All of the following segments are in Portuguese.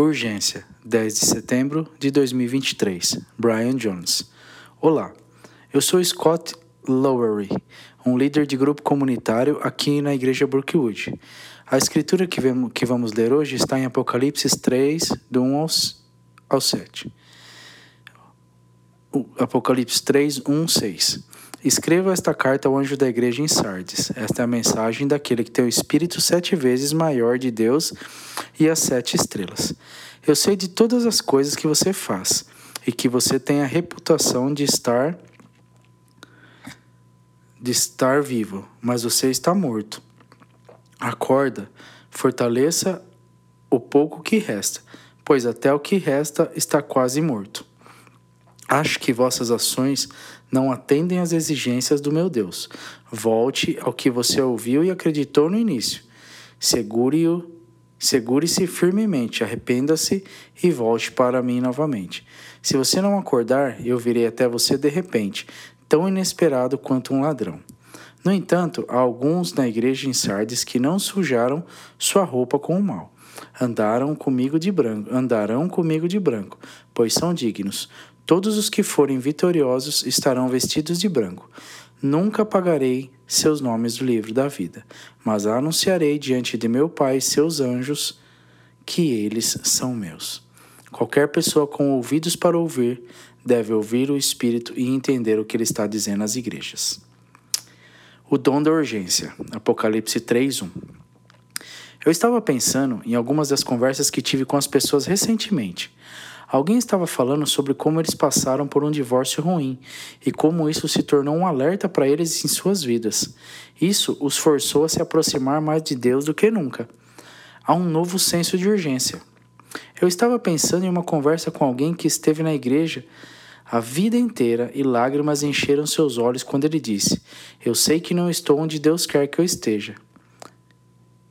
Urgência, 10 de setembro de 2023. Brian Jones. Olá, eu sou Scott Lowery, um líder de grupo comunitário aqui na Igreja Brookwood. A escritura que, que vamos ler hoje está em Apocalipse 3, do 1 ao 7. Apocalipse 3, 1, 6. Escreva esta carta ao anjo da igreja em Sardes. Esta é a mensagem daquele que tem o espírito sete vezes maior de Deus e as sete estrelas. Eu sei de todas as coisas que você faz e que você tem a reputação de estar de estar vivo, mas você está morto. Acorda, fortaleça o pouco que resta, pois até o que resta está quase morto. Acho que vossas ações não atendem às exigências do meu Deus. Volte ao que você ouviu e acreditou no início. Segure-o, segure-se firmemente, arrependa-se e volte para mim novamente. Se você não acordar, eu virei até você de repente, tão inesperado quanto um ladrão. No entanto, há alguns na igreja em Sardes que não sujaram sua roupa com o mal. Andaram comigo de branco, andarão comigo de branco, pois são dignos. Todos os que forem vitoriosos estarão vestidos de branco. Nunca apagarei seus nomes do livro da vida, mas anunciarei diante de meu Pai e seus anjos que eles são meus. Qualquer pessoa com ouvidos para ouvir deve ouvir o Espírito e entender o que ele está dizendo às igrejas. O dom da urgência, Apocalipse 3:1. Eu estava pensando em algumas das conversas que tive com as pessoas recentemente Alguém estava falando sobre como eles passaram por um divórcio ruim e como isso se tornou um alerta para eles em suas vidas. Isso os forçou a se aproximar mais de Deus do que nunca. Há um novo senso de urgência. Eu estava pensando em uma conversa com alguém que esteve na igreja a vida inteira e lágrimas encheram seus olhos quando ele disse: Eu sei que não estou onde Deus quer que eu esteja.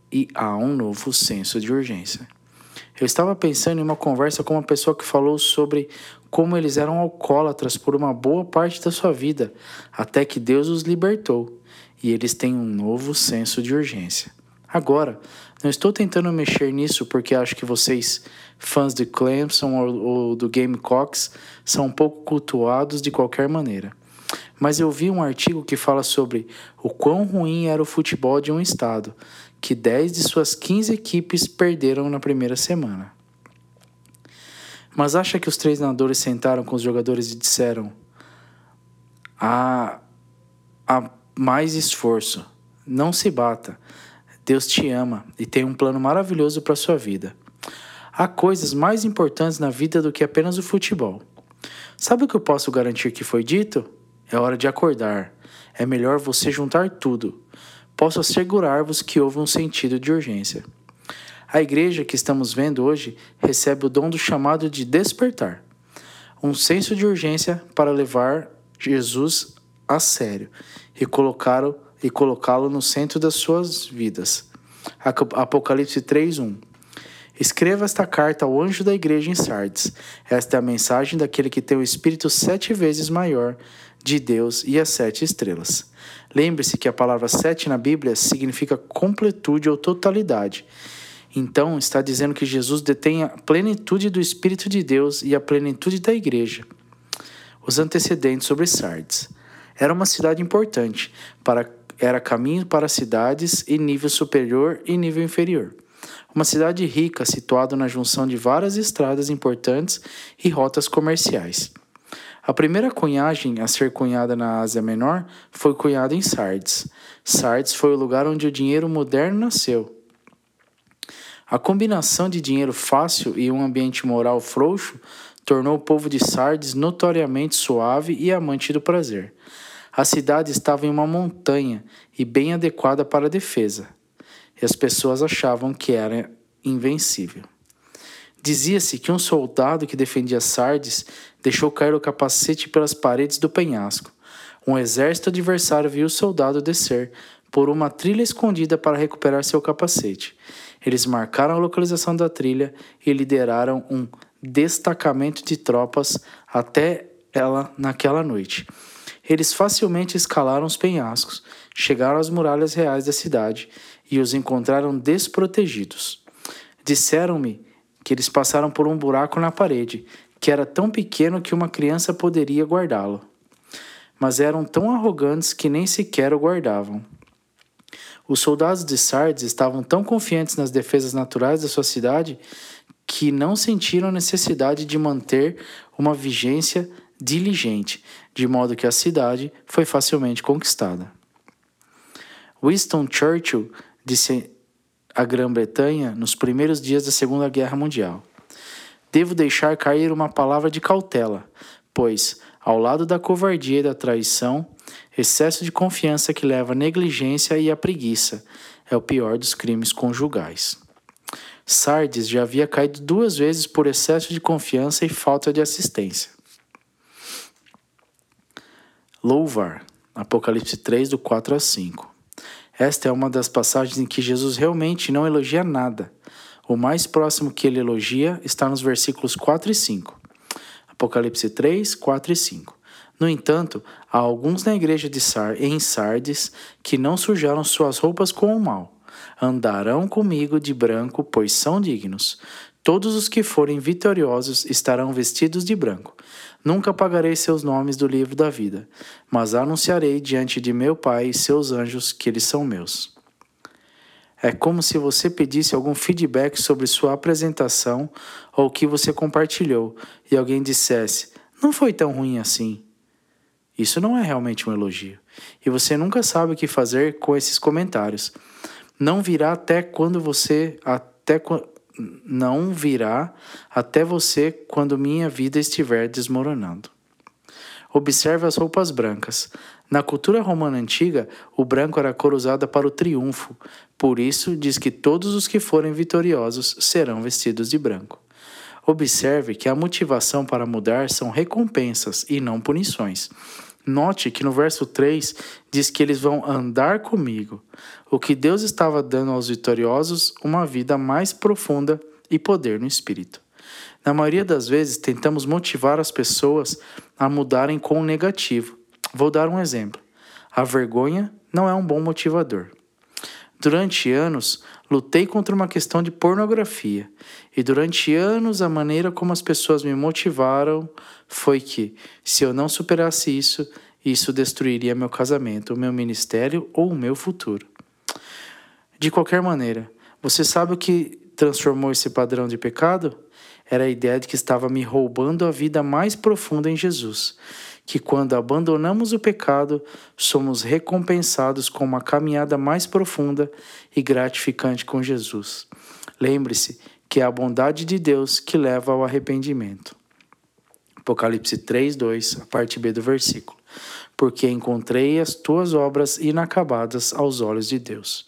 E há um novo senso de urgência. Eu estava pensando em uma conversa com uma pessoa que falou sobre como eles eram alcoólatras por uma boa parte da sua vida, até que Deus os libertou e eles têm um novo senso de urgência. Agora, não estou tentando mexer nisso porque acho que vocês, fãs de Clemson ou, ou do Gamecocks, são um pouco cultuados de qualquer maneira. Mas eu vi um artigo que fala sobre o quão ruim era o futebol de um estado, que 10 de suas 15 equipes perderam na primeira semana. Mas acha que os treinadores sentaram com os jogadores e disseram: há, há mais esforço, não se bata. Deus te ama e tem um plano maravilhoso para sua vida. Há coisas mais importantes na vida do que apenas o futebol. Sabe o que eu posso garantir que foi dito? É hora de acordar. É melhor você juntar tudo posso assegurar-vos que houve um sentido de urgência. A igreja que estamos vendo hoje recebe o dom do chamado de despertar, um senso de urgência para levar Jesus a sério e colocá-lo e colocá-lo no centro das suas vidas. Apocalipse 3:1. Escreva esta carta ao anjo da igreja em Sardes. Esta é a mensagem daquele que tem o espírito sete vezes maior de Deus e as sete estrelas. Lembre-se que a palavra sete na Bíblia significa completude ou totalidade. Então, está dizendo que Jesus detém a plenitude do Espírito de Deus e a plenitude da igreja. Os antecedentes sobre Sardes. Era uma cidade importante, para, era caminho para cidades e nível superior e nível inferior. Uma cidade rica, situada na junção de várias estradas importantes e rotas comerciais. A primeira cunhagem a ser cunhada na Ásia Menor foi cunhada em Sardes. Sardes foi o lugar onde o dinheiro moderno nasceu. A combinação de dinheiro fácil e um ambiente moral frouxo tornou o povo de Sardes notoriamente suave e amante do prazer. A cidade estava em uma montanha e bem adequada para a defesa, e as pessoas achavam que era invencível. Dizia-se que um soldado que defendia Sardes deixou cair o capacete pelas paredes do penhasco. Um exército adversário viu o soldado descer por uma trilha escondida para recuperar seu capacete. Eles marcaram a localização da trilha e lideraram um destacamento de tropas até ela naquela noite. Eles facilmente escalaram os penhascos, chegaram às muralhas reais da cidade e os encontraram desprotegidos. Disseram-me que eles passaram por um buraco na parede, que era tão pequeno que uma criança poderia guardá-lo. Mas eram tão arrogantes que nem sequer o guardavam. Os soldados de Sardes estavam tão confiantes nas defesas naturais da sua cidade que não sentiram necessidade de manter uma vigência diligente, de modo que a cidade foi facilmente conquistada. Winston Churchill disse à Grã-Bretanha nos primeiros dias da Segunda Guerra Mundial: Devo deixar cair uma palavra de cautela, pois, ao lado da covardia e da traição, excesso de confiança que leva à negligência e à preguiça é o pior dos crimes conjugais. Sardes já havia caído duas vezes por excesso de confiança e falta de assistência. Louvar, Apocalipse 3, do 4 a 5. Esta é uma das passagens em que Jesus realmente não elogia nada. O mais próximo que ele elogia está nos versículos 4 e 5. Apocalipse 3, 4 e 5. No entanto, há alguns na igreja de Sar, em Sardes que não sujaram suas roupas com o mal andarão comigo de branco, pois são dignos. Todos os que forem vitoriosos estarão vestidos de branco. Nunca apagarei seus nomes do livro da vida, mas anunciarei diante de meu Pai e seus anjos que eles são meus. É como se você pedisse algum feedback sobre sua apresentação ou o que você compartilhou e alguém dissesse: Não foi tão ruim assim. Isso não é realmente um elogio. E você nunca sabe o que fazer com esses comentários não virá até quando você até não virá até você quando minha vida estiver desmoronando. Observe as roupas brancas. Na cultura romana antiga, o branco era a cor usada para o triunfo. Por isso, diz que todos os que forem vitoriosos serão vestidos de branco. Observe que a motivação para mudar são recompensas e não punições. Note que no verso 3 diz que eles vão andar comigo. O que Deus estava dando aos vitoriosos, uma vida mais profunda e poder no espírito. Na maioria das vezes, tentamos motivar as pessoas a mudarem com o negativo. Vou dar um exemplo. A vergonha não é um bom motivador. Durante anos, lutei contra uma questão de pornografia, e durante anos a maneira como as pessoas me motivaram foi que, se eu não superasse isso, isso destruiria meu casamento, o meu ministério ou o meu futuro. De qualquer maneira, você sabe o que transformou esse padrão de pecado? Era a ideia de que estava me roubando a vida mais profunda em Jesus que quando abandonamos o pecado, somos recompensados com uma caminhada mais profunda e gratificante com Jesus. Lembre-se que é a bondade de Deus que leva ao arrependimento. Apocalipse 3, 2, a parte B do versículo. Porque encontrei as tuas obras inacabadas aos olhos de Deus.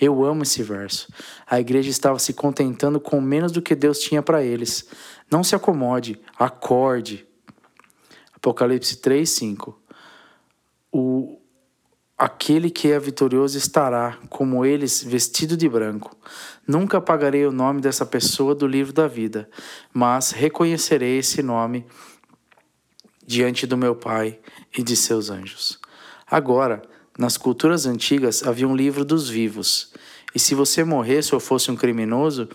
Eu amo esse verso. A igreja estava se contentando com menos do que Deus tinha para eles. Não se acomode, acorde, Apocalipse 3, 5. O, aquele que é vitorioso estará, como eles, vestido de branco. Nunca apagarei o nome dessa pessoa do livro da vida, mas reconhecerei esse nome diante do meu Pai e de seus anjos. Agora, nas culturas antigas havia um livro dos vivos, e se você morresse ou fosse um criminoso,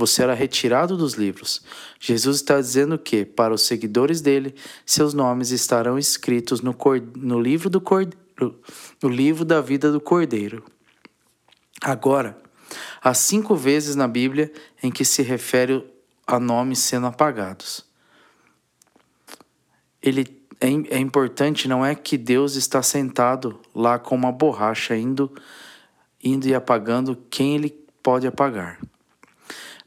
você era retirado dos livros. Jesus está dizendo que, para os seguidores dele, seus nomes estarão escritos no, no livro do Cordeiro, no livro da vida do Cordeiro. Agora, há cinco vezes na Bíblia em que se refere a nomes sendo apagados. Ele é, é importante, não é que Deus está sentado lá com uma borracha indo, indo e apagando quem ele pode apagar.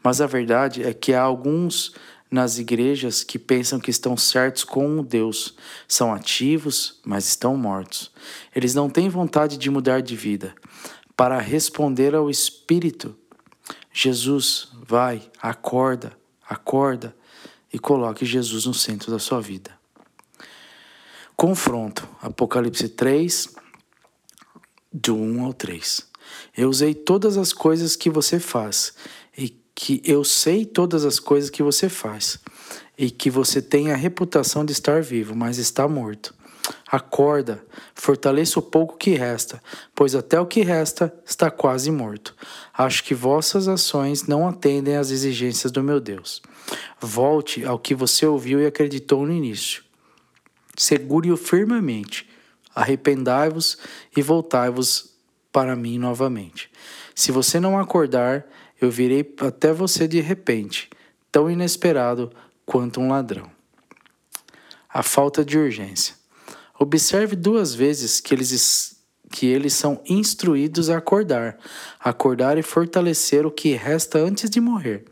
Mas a verdade é que há alguns nas igrejas que pensam que estão certos com Deus. São ativos, mas estão mortos. Eles não têm vontade de mudar de vida. Para responder ao Espírito, Jesus, vai, acorda, acorda e coloque Jesus no centro da sua vida. Confronto, Apocalipse 3, do 1 ao 3. Eu usei todas as coisas que você faz que eu sei todas as coisas que você faz e que você tem a reputação de estar vivo, mas está morto. Acorda, fortaleça o pouco que resta, pois até o que resta está quase morto. Acho que vossas ações não atendem às exigências do meu Deus. Volte ao que você ouviu e acreditou no início. Segure-o firmemente. Arrependai-vos e voltai-vos para mim novamente. Se você não acordar, eu virei até você de repente, tão inesperado quanto um ladrão. A falta de urgência. Observe duas vezes que eles, que eles são instruídos a acordar, acordar e fortalecer o que resta antes de morrer.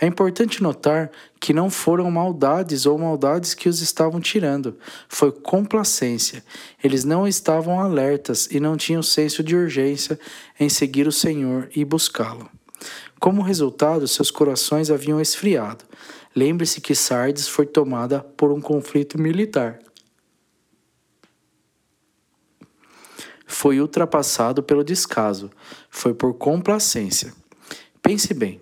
É importante notar que não foram maldades ou maldades que os estavam tirando, foi complacência. Eles não estavam alertas e não tinham senso de urgência em seguir o Senhor e buscá-lo. Como resultado, seus corações haviam esfriado. Lembre-se que Sardes foi tomada por um conflito militar. Foi ultrapassado pelo descaso, foi por complacência. Pense bem.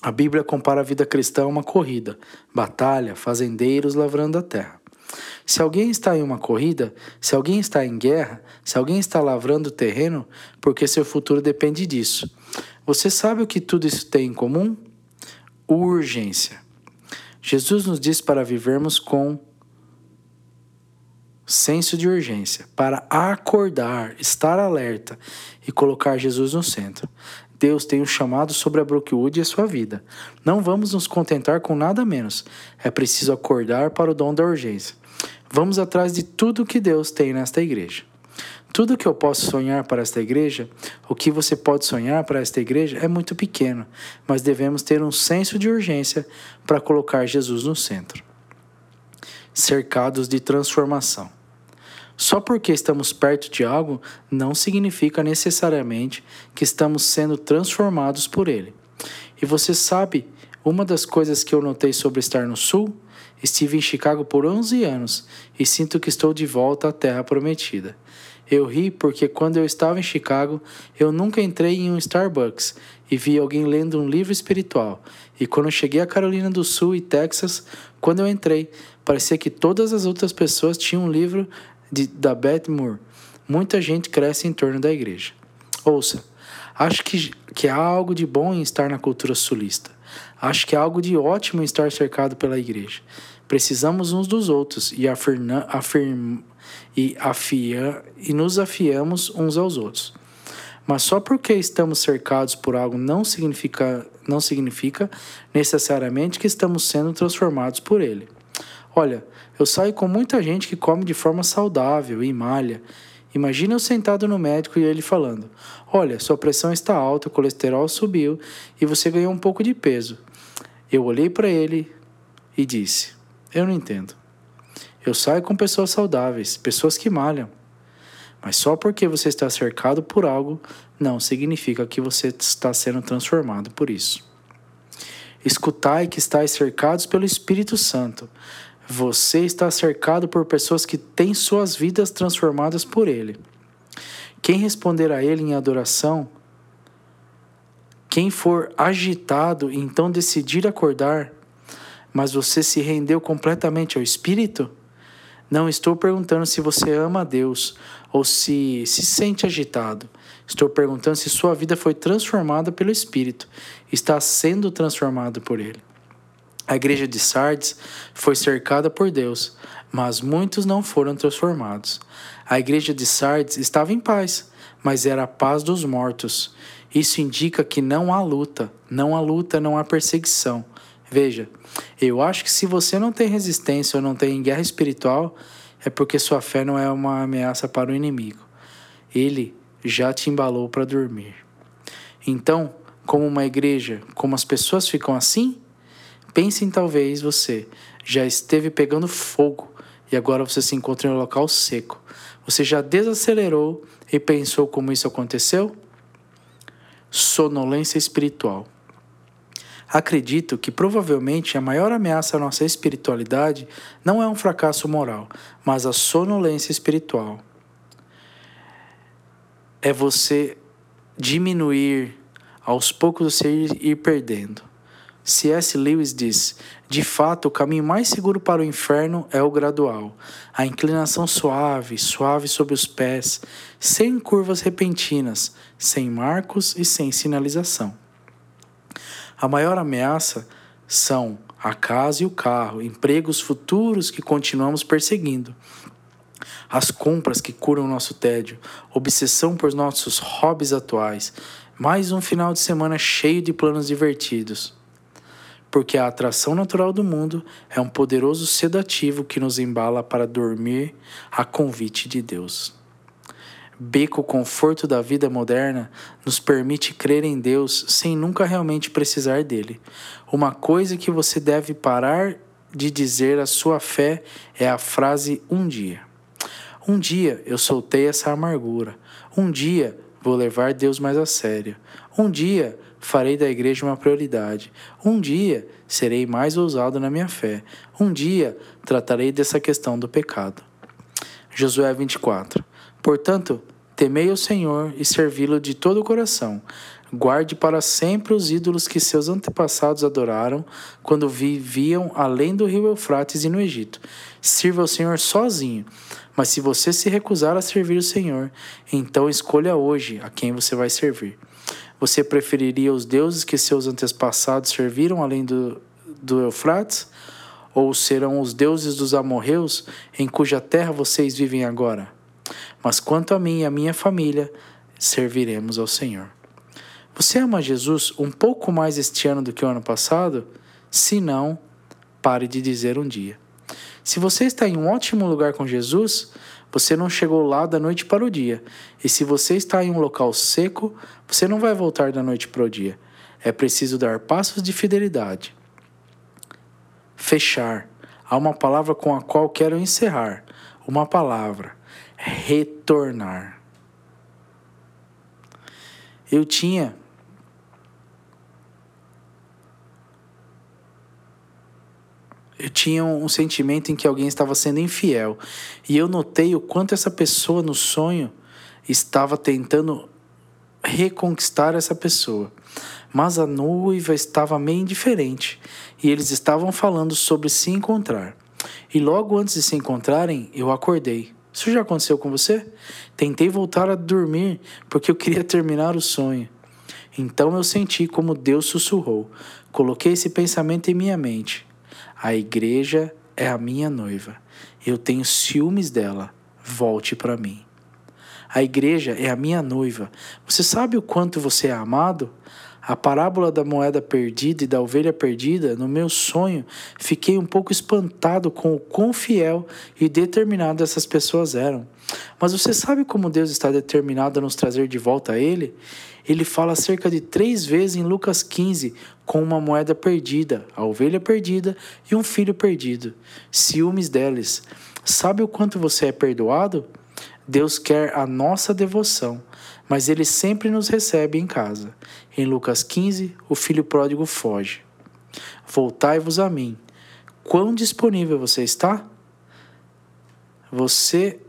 A Bíblia compara a vida cristã a uma corrida, batalha, fazendeiros lavrando a terra. Se alguém está em uma corrida, se alguém está em guerra, se alguém está lavrando o terreno, porque seu futuro depende disso. Você sabe o que tudo isso tem em comum? Urgência. Jesus nos diz para vivermos com senso de urgência, para acordar, estar alerta e colocar Jesus no centro. Deus tem um chamado sobre a Brookwood e a sua vida. Não vamos nos contentar com nada menos. É preciso acordar para o dom da urgência. Vamos atrás de tudo que Deus tem nesta igreja. Tudo que eu posso sonhar para esta igreja, o que você pode sonhar para esta igreja é muito pequeno, mas devemos ter um senso de urgência para colocar Jesus no centro. Cercados de transformação. Só porque estamos perto de algo não significa necessariamente que estamos sendo transformados por ele. E você sabe, uma das coisas que eu notei sobre estar no Sul? Estive em Chicago por 11 anos e sinto que estou de volta à Terra Prometida. Eu ri porque quando eu estava em Chicago, eu nunca entrei em um Starbucks e vi alguém lendo um livro espiritual. E quando cheguei a Carolina do Sul e Texas, quando eu entrei, parecia que todas as outras pessoas tinham um livro de, da Beth Moore. Muita gente cresce em torno da igreja. Ouça, acho que, que há algo de bom em estar na cultura sulista. Acho que há algo de ótimo em estar cercado pela igreja. Precisamos uns dos outros e, afirma, afirma, e, afia, e nos afiamos uns aos outros. Mas só porque estamos cercados por algo não significa, não significa necessariamente que estamos sendo transformados por ele. Olha, eu saio com muita gente que come de forma saudável e malha. Imagina eu sentado no médico e ele falando: Olha, sua pressão está alta, o colesterol subiu e você ganhou um pouco de peso. Eu olhei para ele e disse: Eu não entendo. Eu saio com pessoas saudáveis, pessoas que malham. Mas só porque você está cercado por algo não significa que você está sendo transformado por isso. Escutai que estáis cercados pelo Espírito Santo. Você está cercado por pessoas que têm suas vidas transformadas por Ele. Quem responder a Ele em adoração, quem for agitado e então decidir acordar, mas você se rendeu completamente ao Espírito? Não estou perguntando se você ama a Deus ou se se sente agitado. Estou perguntando se sua vida foi transformada pelo Espírito, está sendo transformado por Ele. A igreja de Sardes foi cercada por Deus, mas muitos não foram transformados. A igreja de Sardes estava em paz, mas era a paz dos mortos. Isso indica que não há luta, não há luta, não há perseguição. Veja, eu acho que se você não tem resistência ou não tem guerra espiritual, é porque sua fé não é uma ameaça para o inimigo. Ele já te embalou para dormir. Então, como uma igreja, como as pessoas ficam assim, Pense em talvez você já esteve pegando fogo e agora você se encontra em um local seco. Você já desacelerou e pensou como isso aconteceu? Sonolência espiritual. Acredito que provavelmente a maior ameaça à nossa espiritualidade não é um fracasso moral, mas a sonolência espiritual. É você diminuir, aos poucos você ir, ir perdendo C.S. Lewis diz: De fato, o caminho mais seguro para o inferno é o gradual, a inclinação suave, suave sob os pés, sem curvas repentinas, sem marcos e sem sinalização. A maior ameaça são a casa e o carro, empregos futuros que continuamos perseguindo. As compras que curam nosso tédio, obsessão por nossos hobbies atuais, mais um final de semana cheio de planos divertidos. Porque a atração natural do mundo é um poderoso sedativo que nos embala para dormir a convite de Deus. Beco conforto da vida moderna nos permite crer em Deus sem nunca realmente precisar dele. Uma coisa que você deve parar de dizer a sua fé é a frase um dia. Um dia eu soltei essa amargura. Um dia vou levar Deus mais a sério. Um dia farei da igreja uma prioridade. Um dia serei mais ousado na minha fé. Um dia tratarei dessa questão do pecado. Josué 24. Portanto, temei o Senhor e servi-lo de todo o coração. Guarde para sempre os ídolos que seus antepassados adoraram quando viviam além do rio Eufrates e no Egito. Sirva o Senhor sozinho. Mas se você se recusar a servir o Senhor, então escolha hoje a quem você vai servir. Você preferiria os deuses que seus antepassados serviram além do, do Eufrates? Ou serão os deuses dos amorreus em cuja terra vocês vivem agora? Mas quanto a mim e a minha família, serviremos ao Senhor. Você ama Jesus um pouco mais este ano do que o ano passado? Se não, pare de dizer um dia. Se você está em um ótimo lugar com Jesus, você não chegou lá da noite para o dia. E se você está em um local seco, você não vai voltar da noite para o dia. É preciso dar passos de fidelidade. Fechar. Há uma palavra com a qual quero encerrar. Uma palavra retornar. Eu tinha eu tinha um sentimento em que alguém estava sendo infiel. E eu notei o quanto essa pessoa no sonho estava tentando reconquistar essa pessoa. Mas a noiva estava meio indiferente e eles estavam falando sobre se encontrar. E logo antes de se encontrarem, eu acordei. Isso já aconteceu com você? Tentei voltar a dormir porque eu queria terminar o sonho. Então eu senti como Deus sussurrou. Coloquei esse pensamento em minha mente. A igreja é a minha noiva. Eu tenho ciúmes dela. Volte para mim. A igreja é a minha noiva. Você sabe o quanto você é amado? A parábola da moeda perdida e da ovelha perdida, no meu sonho, fiquei um pouco espantado com o quão fiel e determinado essas pessoas eram. Mas você sabe como Deus está determinado a nos trazer de volta a Ele? Ele fala cerca de três vezes em Lucas 15 com uma moeda perdida, a ovelha perdida e um filho perdido. Ciúmes deles. Sabe o quanto você é perdoado? Deus quer a nossa devoção mas ele sempre nos recebe em casa. Em Lucas 15, o filho pródigo foge. Voltai-vos a mim. Quão disponível você está? Você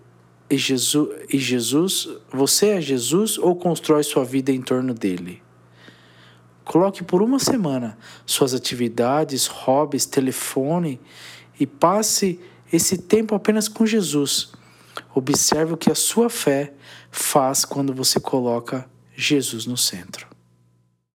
e Jesus, e Jesus, você é Jesus ou constrói sua vida em torno dele? Coloque por uma semana suas atividades, hobbies, telefone e passe esse tempo apenas com Jesus. Observe o que a sua fé faz quando você coloca Jesus no centro.